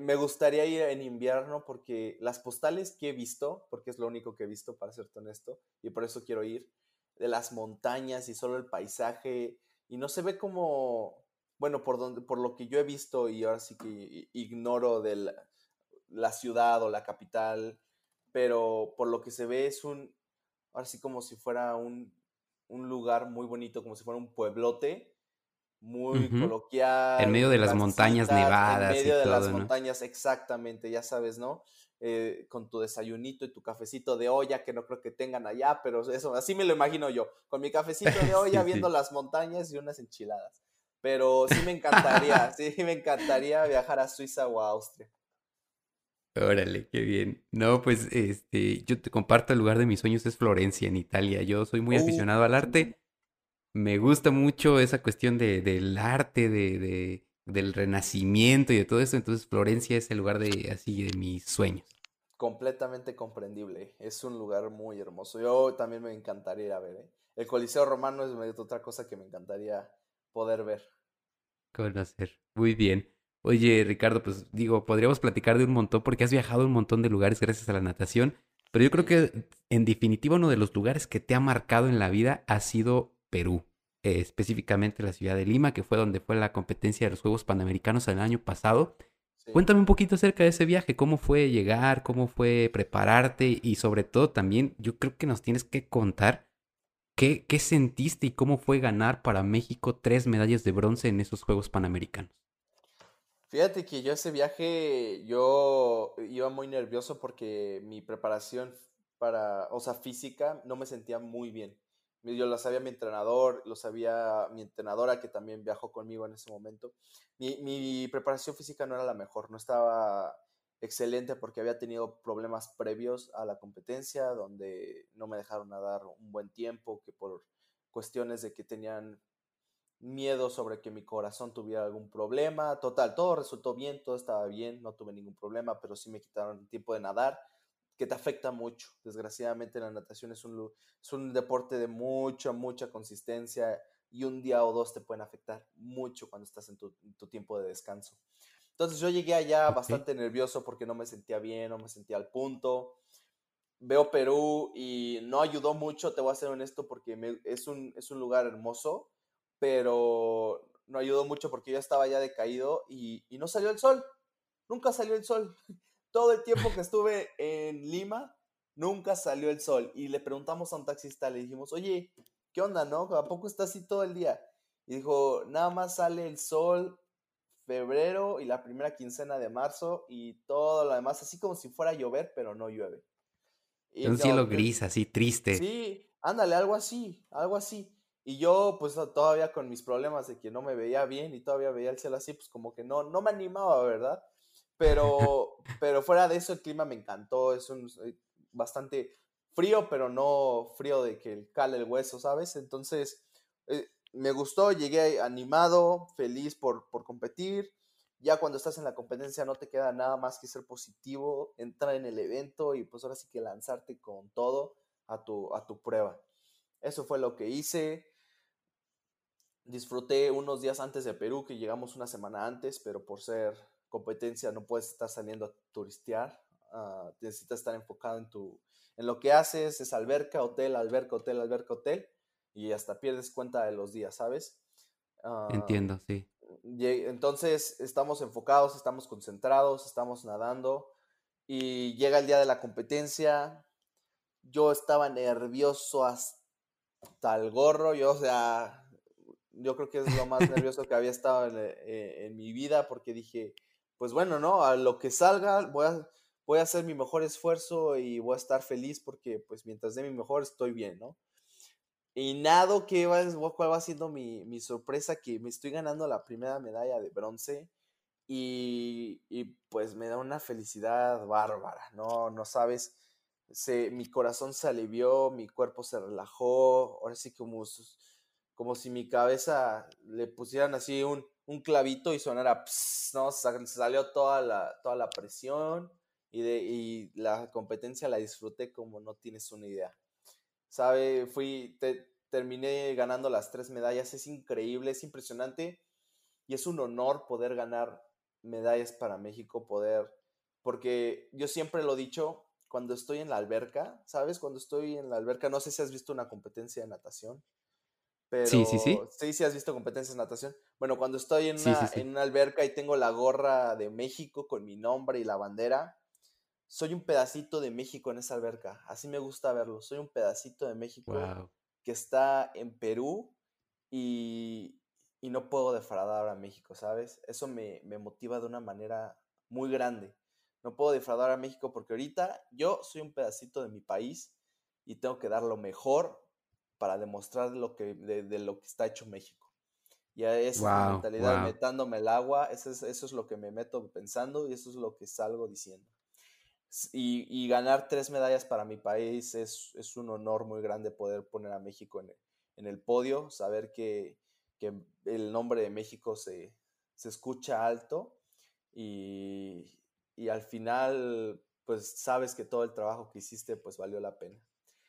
me gustaría ir en invierno porque las postales que he visto, porque es lo único que he visto, para serte honesto, y por eso quiero ir, de las montañas y solo el paisaje, y no se ve como, bueno, por, donde, por lo que yo he visto y ahora sí que ignoro de la ciudad o la capital, pero por lo que se ve es un, ahora sí como si fuera un un lugar muy bonito, como si fuera un pueblote, muy coloquial. En medio de las montañas nevadas. En medio de las montañas, exactamente, ya sabes, ¿no? Eh, con tu desayunito y tu cafecito de olla, que no creo que tengan allá, pero eso, así me lo imagino yo, con mi <laughs> cafecito de olla viendo las montañas y unas enchiladas. Pero sí me encantaría, <laughs> sí me encantaría viajar a Suiza o a Austria. Órale, qué bien. No, pues este, yo te comparto el lugar de mis sueños es Florencia, en Italia. Yo soy muy aficionado al arte. Me gusta mucho esa cuestión de, del arte, de, de, del renacimiento y de todo eso. Entonces Florencia es el lugar de así de mis sueños. Completamente comprendible. Es un lugar muy hermoso. Yo también me encantaría ir a ver. ¿eh? El Coliseo Romano es otra cosa que me encantaría poder ver. Conocer. Muy bien. Oye, Ricardo, pues digo, podríamos platicar de un montón porque has viajado a un montón de lugares gracias a la natación, pero yo creo que en definitiva uno de los lugares que te ha marcado en la vida ha sido Perú, eh, específicamente la ciudad de Lima, que fue donde fue la competencia de los Juegos Panamericanos el año pasado. Cuéntame un poquito acerca de ese viaje, cómo fue llegar, cómo fue prepararte y sobre todo también yo creo que nos tienes que contar qué, qué sentiste y cómo fue ganar para México tres medallas de bronce en esos Juegos Panamericanos. Fíjate que yo ese viaje, yo iba muy nervioso porque mi preparación para, o sea, física, no me sentía muy bien. Yo lo sabía mi entrenador, lo sabía mi entrenadora que también viajó conmigo en ese momento. Mi, mi preparación física no era la mejor, no estaba excelente porque había tenido problemas previos a la competencia donde no me dejaron nadar un buen tiempo, que por cuestiones de que tenían miedo sobre que mi corazón tuviera algún problema. Total, todo resultó bien, todo estaba bien, no tuve ningún problema, pero sí me quitaron el tiempo de nadar, que te afecta mucho. Desgraciadamente la natación es un, es un deporte de mucha, mucha consistencia y un día o dos te pueden afectar mucho cuando estás en tu, tiempo de descanso. Entonces yo llegué allá bastante nervioso porque no me sentía bien, no me sentía al punto. Veo Perú y no ayudó mucho, te voy a ser honesto, porque es, un, es un lugar hermoso, pero no ayudó mucho porque yo estaba ya decaído y, no salió el sol. Nunca salió el sol. <laughs> Todo el tiempo que estuve en Lima, nunca salió el sol. Y le preguntamos a un taxista, le dijimos, oye, ¿qué onda, no? ¿A poco está así todo el día? Y dijo, nada más sale el sol febrero y la primera quincena de marzo y todo lo demás, así como si fuera a llover, pero no llueve. un cielo gris, así triste. Sí, ándale, algo así, algo así. Y yo, pues todavía con mis problemas de que no me veía bien y todavía veía el cielo así, pues como que no, no me animaba, ¿verdad? Pero, <laughs> pero fuera de eso, el clima me encantó. Es un eh, bastante frío, pero no frío de que cale el hueso, ¿sabes? Entonces, eh, me gustó, llegué animado, feliz por, por competir. Ya cuando estás en la competencia no te queda nada más que ser positivo, entrar en el evento y pues ahora sí que lanzarte con todo a tu, a tu prueba. Eso fue lo que hice. Disfruté unos días antes de Perú, que llegamos una semana antes, pero por ser competencia no puedes estar saliendo a turistear. Uh, necesitas estar enfocado en, tu, en lo que haces, es alberca, hotel, alberca, hotel, alberca, hotel, y hasta pierdes cuenta de los días, ¿sabes? Uh, Entiendo, sí. Entonces estamos enfocados, estamos concentrados, estamos nadando y llega el día de la competencia. Yo estaba nervioso hasta el gorro, yo, o sea, yo creo que es lo más <laughs> nervioso que había estado eh, en, mi vida porque dije, pues bueno, ¿no? A lo que salga voy a, voy a hacer mi mejor esfuerzo y voy a estar feliz porque pues mientras dé mi mejor estoy bien, ¿no? Y nada que va, cuál va siendo mi, mi, sorpresa que me estoy ganando la primera medalla de bronce y, y pues me da una felicidad bárbara, ¿no? No sabes, se, mi corazón se alivió, mi cuerpo se relajó, ahora sí como como si mi cabeza le pusieran así un, clavito y sonara, ¿no? Salió toda la, toda la presión y, de, la competencia la disfruté como no tienes una idea. ¿Sabe? Fui, te, terminé ganando las tres medallas. Es increíble, es impresionante y es un honor poder ganar medallas para México, poder, porque yo siempre lo he dicho, cuando estoy en la alberca, ¿sabes? Cuando estoy en la alberca, no sé si has visto una competencia de natación. Pero, sí, sí, sí. Sí, sí has visto competencias de natación. Bueno, cuando estoy en una, en una alberca y tengo la gorra de México con mi nombre y la bandera, soy un pedacito de México en esa alberca. Así me gusta verlo. Soy un pedacito de México que está en Perú y, y, no puedo defraudar a México, ¿sabes? Eso me, me, motiva de una manera muy grande. No puedo defraudar a México porque ahorita yo soy un pedacito de mi país y tengo que dar lo mejor para demostrar lo que, de, lo que está hecho México. Y a esa mentalidad metándome el agua, eso es, eso es lo que me meto pensando y eso es lo que salgo diciendo. Y, ganar tres medallas para mi país es, es, un honor muy grande poder poner a México en, en el podio, saber que, que, el nombre de México se, se escucha alto y, y, al final pues sabes que todo el trabajo que hiciste pues valió la pena.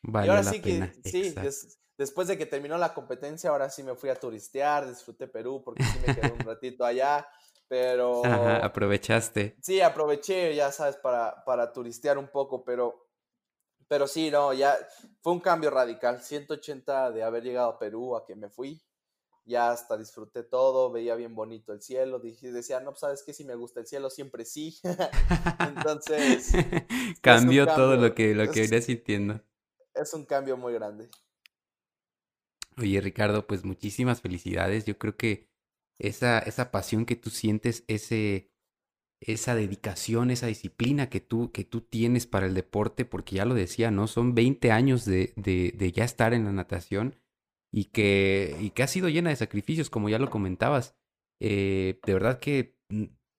Valió y ahora sí que, sí, después de que terminó la competencia, ahora sí me fui a turistear, disfruté Perú porque sí me quedé un <laughs> ratito allá pero... aprovechaste. Sí, aproveché, ya sabes, para, para turistear un poco, pero, pero sí, no, ya fue un cambio radical, 180 de haber llegado a Perú a que me fui, ya hasta disfruté todo, veía bien bonito el cielo, dije, decía, no, pues, sabes que si me gusta el cielo, siempre sí. <laughs> Entonces... <laughs> Cambió todo lo que, lo que venía sintiendo. Es un cambio muy grande. Oye, Ricardo, pues muchísimas felicidades. Yo creo que esa, esa pasión que tú sientes, ese, esa dedicación, esa disciplina que tú, que tú tienes para el deporte, porque ya lo decía, ¿no? Son 20 años de, de, ya estar en la natación y que, y que ha sido llena de sacrificios, como ya lo comentabas. Eh, de verdad que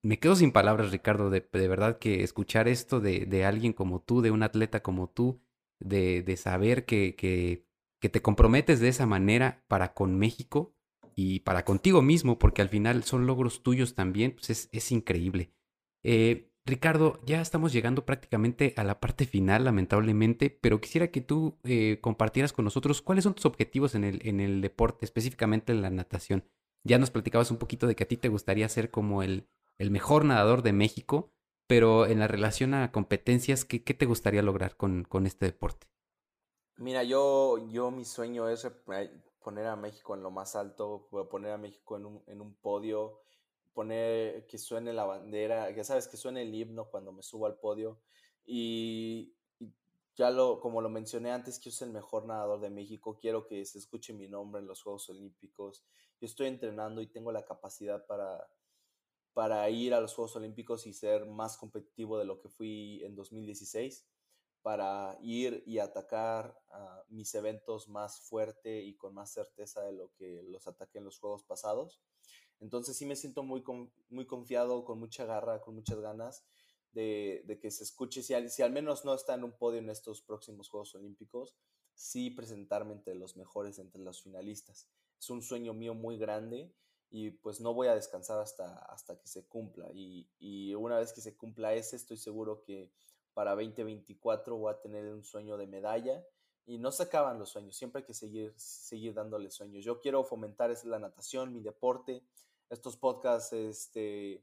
me quedo sin palabras, Ricardo, de, de verdad que escuchar esto de, de, alguien como tú, de un atleta como tú, de, de saber que, que, que te comprometes de esa manera para con México, y para contigo mismo, porque al final son logros tuyos también, pues es, increíble. Eh, Ricardo, ya estamos llegando prácticamente a la parte final, lamentablemente, pero quisiera que tú eh, compartieras con nosotros cuáles son tus objetivos en el, en el deporte, específicamente en la natación. Ya nos platicabas un poquito de que a ti te gustaría ser como el, el mejor nadador de México, pero en la relación a competencias, ¿qué, qué te gustaría lograr con, con, este deporte? Mira, yo, yo mi sueño es poner a México en lo más alto, poner a México en un, en un podio, poner que suene la bandera, ya sabes, que suene el himno cuando me subo al podio. Y, ya lo, como lo mencioné antes, que soy el mejor nadador de México, quiero que se escuche mi nombre en los Juegos Olímpicos. Yo estoy entrenando y tengo la capacidad para, para ir a los Juegos Olímpicos y ser más competitivo de lo que fui en 2016 para ir y atacar mis eventos más fuerte y con más certeza de lo que los ataqué en los juegos pasados. Entonces sí me siento muy, muy confiado, con mucha garra, con muchas ganas de, que se escuche, si al, si al, menos no está en un podio en estos próximos Juegos Olímpicos, sí presentarme entre los mejores, entre los finalistas. Es un sueño mío muy grande y pues no voy a descansar hasta, hasta que se cumpla. Y, y una vez que se cumpla ese, estoy seguro que para 2024 voy a tener un sueño de medalla y no se acaban los sueños, siempre hay que seguir, seguir dándole sueños. Yo quiero fomentar es la natación, mi deporte. Estos podcasts este,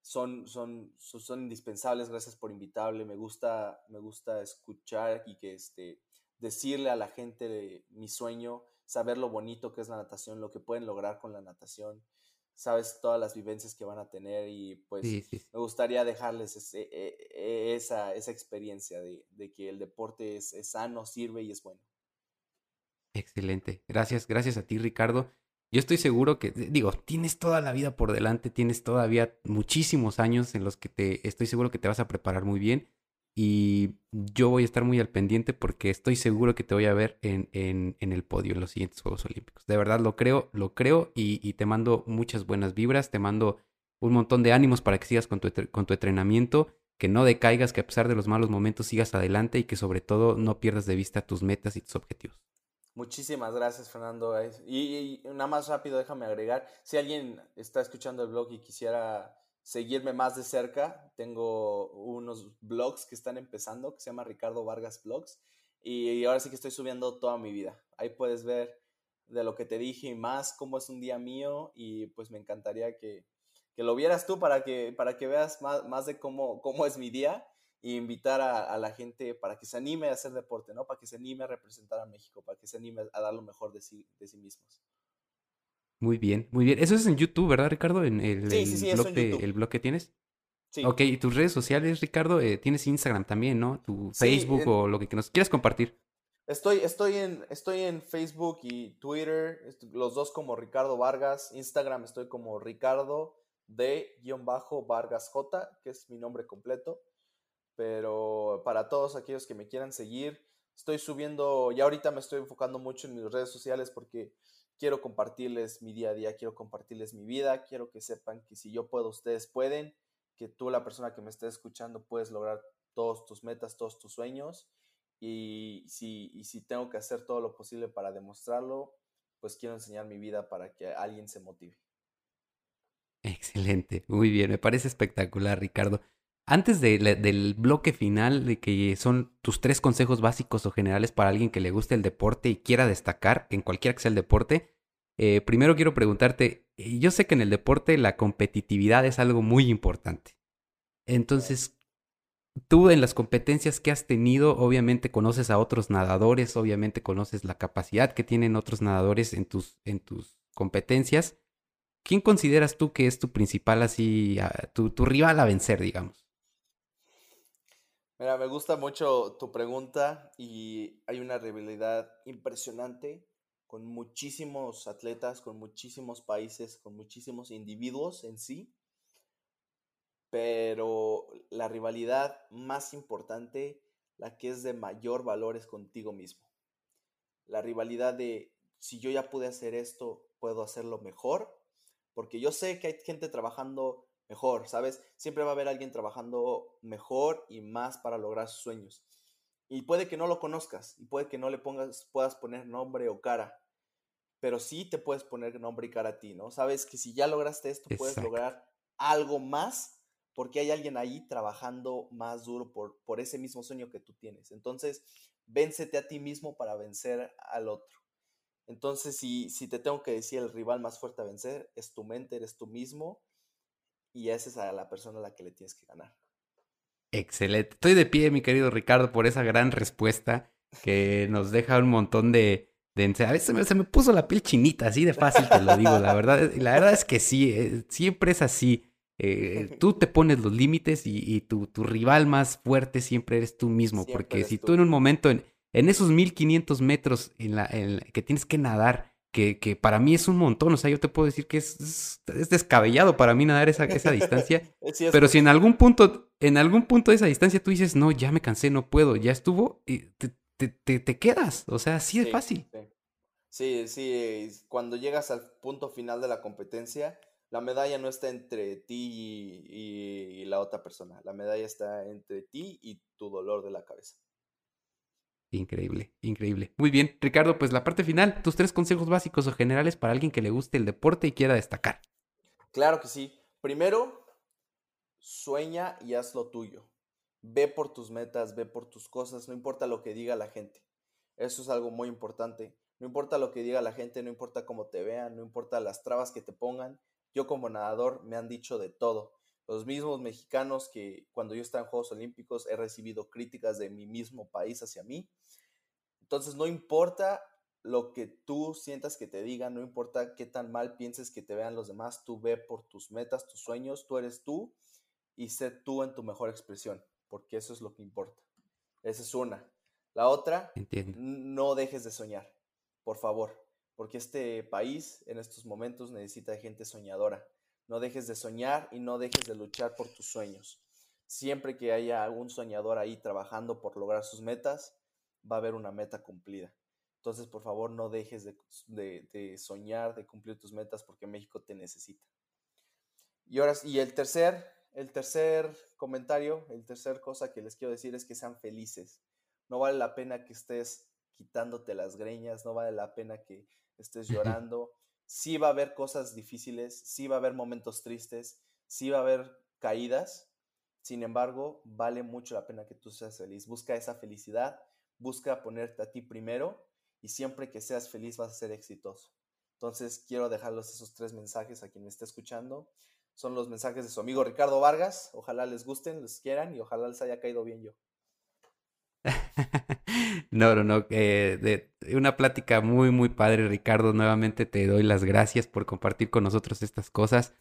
son, son, son indispensables, gracias por invitarme. Me gusta, me gusta escuchar y que este, decirle a la gente mi sueño, saber lo bonito que es la natación, lo que pueden lograr con la natación sabes todas las vivencias que van a tener y pues me gustaría dejarles e, e, esa, esa, experiencia de, de, que el deporte es, es, sano, sirve y es bueno. Excelente. Gracias, gracias a ti Ricardo. Yo estoy seguro que, digo, tienes toda la vida por delante, tienes todavía muchísimos años en los que te estoy seguro que te vas a preparar muy bien y yo voy a estar muy al pendiente porque estoy seguro que te voy a ver en, en, en el podio en los siguientes Juegos Olímpicos. De verdad lo creo, lo creo y, y, te mando muchas buenas vibras, te mando un montón de ánimos para que sigas con tu, con tu entrenamiento, que no decaigas, que a pesar de los malos momentos sigas adelante y que sobre todo no pierdas de vista tus metas y tus objetivos. Muchísimas gracias, Fernando. Y, y nada más rápido, déjame agregar, si alguien está escuchando el blog y quisiera seguirme más de cerca. Tengo unos blogs que están empezando que se llama Ricardo Vargas Blogs y ahora sí que estoy subiendo toda mi vida. Ahí puedes ver de lo que te dije y más cómo es un día mío y pues me encantaría que, que lo vieras tú para que, para que veas más, más de cómo, cómo es mi día e invitar a, la gente para que se anime a hacer deporte, ¿no? Para que se anime a representar a México, para que se anime a dar lo mejor de sí, de sí mismos. Muy bien, muy bien. Eso es en YouTube, ¿verdad, Ricardo? En el, sí, sí, sí, blog, el blog que tienes. Sí. Ok, ¿y tus redes sociales, Ricardo? Eh, tienes Instagram también, ¿no? Tu Facebook o lo que nos quieras compartir. Estoy, estoy, en, estoy en Facebook y Twitter, los dos como Ricardo Vargas. Instagram estoy como Ricardo de-Vargas J, que es mi nombre completo. Pero para todos aquellos que me quieran seguir, estoy subiendo, ya ahorita me estoy enfocando mucho en mis redes sociales porque quiero compartirles mi día a día, quiero compartirles mi vida, quiero que sepan que si yo puedo, ustedes pueden, que tú, la persona que me esté escuchando, puedes lograr todos tus metas, todos tus sueños. Y si, si tengo que hacer todo lo posible para demostrarlo, pues quiero enseñar mi vida para que alguien se motive. Excelente, muy bien, me parece espectacular, Ricardo. Antes del bloque final, de que son tus tres consejos básicos o generales para alguien que le guste el deporte y quiera destacar en cualquiera que sea el deporte, eh, primero quiero preguntarte, eh, yo sé que en el deporte la competitividad es algo muy importante. Entonces, tú en las competencias que has tenido, obviamente conoces a otros nadadores, obviamente conoces la capacidad que tienen otros nadadores en tus, en tus competencias. ¿Quién consideras tú que es tu principal, así, ah, tu, tu rival a vencer, digamos? Mira, me gusta mucho tu pregunta y hay una rivalidad impresionante con muchísimos atletas, con muchísimos países, con muchísimos individuos en sí. Pero la rivalidad más importante, la que es de mayor valor, es contigo mismo. La rivalidad de si yo ya pude hacer esto, puedo hacerlo mejor porque yo sé que hay gente trabajando mejor, ¿sabes? Siempre va a haber alguien trabajando mejor y más para lograr sus sueños. Y puede que no lo conozcas y puede que no le pongas, puedas poner nombre o cara, pero sí te puedes poner nombre y cara a ti, ¿no? Sabes que si ya lograste esto, puedes lograr algo más porque hay alguien ahí trabajando más duro por, por ese mismo sueño que tú tienes. Entonces, véncete a ti mismo para vencer al otro. Entonces, si, si te tengo que decir el rival más fuerte a vencer, es tu mente, eres tú mismo y esa es a la persona a la que le tienes que ganar. Excelente. Estoy de pie, mi querido Ricardo, por esa gran respuesta que nos deja un montón de... de a veces se me, puso la piel chinita, así de fácil te lo digo. La <laughs> verdad, la verdad es que sí, eh, siempre es así. Eh, tú te pones los límites y, tu, tu, rival más fuerte siempre eres tú mismo. porque si tú en un momento, en, en esos 1500 metros en la, que tienes que nadar, que, que, para mí es un montón, o sea, yo te puedo decir que es, es descabellado para mí nadar esa, esa distancia, <laughs> pero si en algún punto, en algún punto de esa distancia tú dices, no, ya me cansé, no puedo, ya estuvo, y te, te, te, quedas, o sea, así es fácil. Sí. sí, cuando llegas al punto final de la competencia, la medalla no está entre ti y, la otra persona, la medalla está entre ti y tu dolor de la cabeza. Increíble, increíble. Muy bien, Ricardo, pues la parte final, tus tres consejos básicos o generales para alguien que le guste el deporte y quiera destacar. Claro que sí. Primero, sueña y haz lo tuyo. Ve por tus metas, ve por tus cosas, no importa lo que diga la gente. Eso es algo muy importante. No importa lo que diga la gente, no importa cómo te vean, no importa las trabas que te pongan. Yo como nadador me han dicho de todo. Los mismos mexicanos que cuando yo estaba en Juegos Olímpicos he recibido críticas de mi mismo país hacia mí. Entonces no importa lo que tú sientas que te digan, no importa qué tan mal pienses que te vean los demás, tú ve por tus metas, tus sueños, tú eres tú y sé tú en tu mejor expresión, porque eso es lo que importa. Esa es una. La otra, no dejes de soñar, por favor, porque este país en estos momentos necesita gente soñadora. No dejes de soñar y no dejes de luchar por tus sueños. Siempre que haya algún soñador ahí trabajando por lograr sus metas, va a haber una meta cumplida. Entonces, por favor, no dejes de, soñar, de cumplir tus metas, porque México te necesita. Y ahora, y el tercer, el tercer comentario, el tercer cosa que les quiero decir es que sean felices. No vale la pena que estés quitándote las greñas, no vale la pena que estés llorando sí va a haber cosas difíciles, sí va a haber momentos tristes, sí va a haber caídas. Sin embargo, vale mucho la pena que tú seas feliz. Busca esa felicidad, busca ponerte a ti primero y siempre que seas feliz vas a ser exitoso. Entonces quiero dejarlos esos tres mensajes a quien me esté escuchando. Son los mensajes de su amigo Ricardo Vargas. Ojalá les gusten, les quieran y ojalá les haya caído bien yo. <laughs> no, no, no. Eh, de, una plática muy, muy padre, Ricardo. Nuevamente te doy las gracias por compartir con nosotros estas cosas.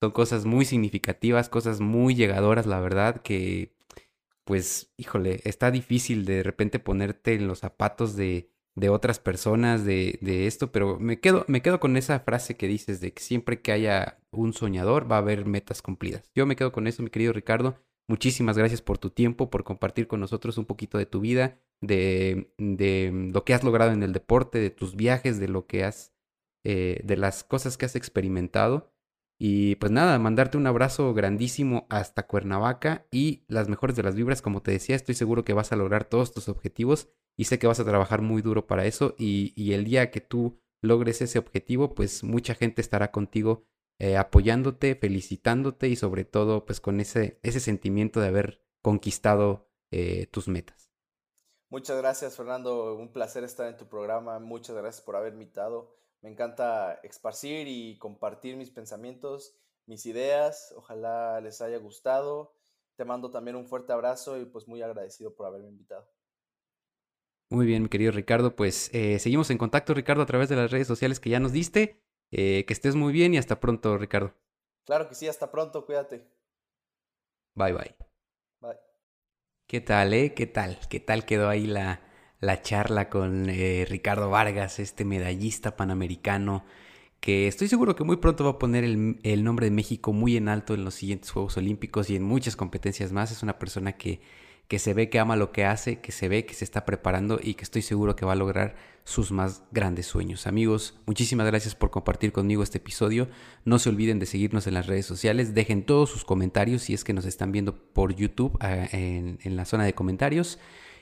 Son cosas muy significativas, cosas muy llegadoras, la verdad, que pues, híjole, está difícil de repente ponerte en los zapatos de, de otras personas, de, de, esto, pero me quedo, me quedo con esa frase que dices de que siempre que haya un soñador va a haber metas cumplidas. Yo me quedo con eso, mi querido Ricardo. Muchísimas gracias por tu tiempo, por compartir con nosotros un poquito de tu vida, de, de lo que has logrado en el deporte, de tus viajes, de lo que has, eh, de las cosas que has experimentado. Y pues nada, mandarte un abrazo grandísimo hasta Cuernavaca y las mejores de las vibras, como te decía, estoy seguro que vas a lograr todos tus objetivos y sé que vas a trabajar muy duro para eso y, y el día que tú logres ese objetivo, pues mucha gente estará contigo eh, apoyándote, felicitándote y sobre todo pues con ese, ese sentimiento de haber conquistado eh, tus metas. Muchas gracias Fernando, un placer estar en tu programa, muchas gracias por haber invitado. Me encanta esparcir y compartir mis pensamientos, mis ideas, ojalá les haya gustado. Te mando también un fuerte abrazo y pues muy agradecido por haberme invitado. Muy bien, mi querido Ricardo, pues eh, seguimos en contacto, Ricardo, a través de las redes sociales que ya nos diste. Eh, que estés muy bien y hasta pronto, Ricardo. Claro que sí, hasta pronto, cuídate. Bye, bye. Bye. ¿Qué tal, eh? ¿Qué tal? ¿Qué tal quedó ahí la, la charla con eh, Ricardo Vargas, este medallista panamericano? Que estoy seguro que muy pronto va a poner el, nombre de México muy en alto en los siguientes Juegos Olímpicos y en muchas competencias más. Es una persona que que se ve que ama lo que hace, que se ve que se está preparando y que estoy seguro que va a lograr sus más grandes sueños. Amigos, muchísimas gracias por compartir conmigo este episodio. No se olviden de seguirnos en las redes sociales. Dejen todos sus comentarios si es que nos están viendo por YouTube ah, en, la zona de comentarios.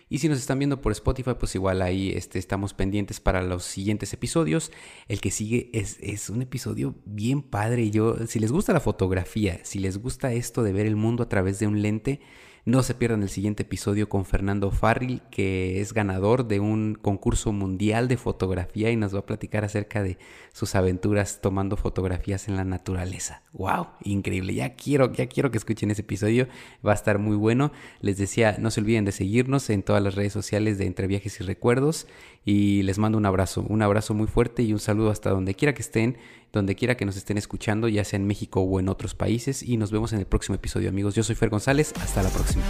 Y si nos están viendo por Spotify, pues igual ahí este, estamos pendientes para los siguientes episodios. El que sigue es, es un episodio bien padre. Yo, si les gusta la fotografía, si les gusta esto de ver el mundo a través de un lente, no se pierdan el siguiente episodio con Fernando Farril, que es ganador de un concurso mundial de fotografía y nos va a platicar acerca de sus aventuras tomando fotografías en la naturaleza. ¡Wow! Increíble. Ya quiero, ya quiero que escuchen ese episodio. Va a estar muy bueno. Les decía, no se olviden de seguirnos en todas las redes sociales de Entre Viajes y Recuerdos. Y les mando un abrazo, un abrazo muy fuerte y un saludo hasta donde quiera que estén donde quiera que nos estén escuchando, ya sea en México o en otros países. Y nos vemos en el próximo episodio, amigos. Yo soy Fer González. Hasta la próxima.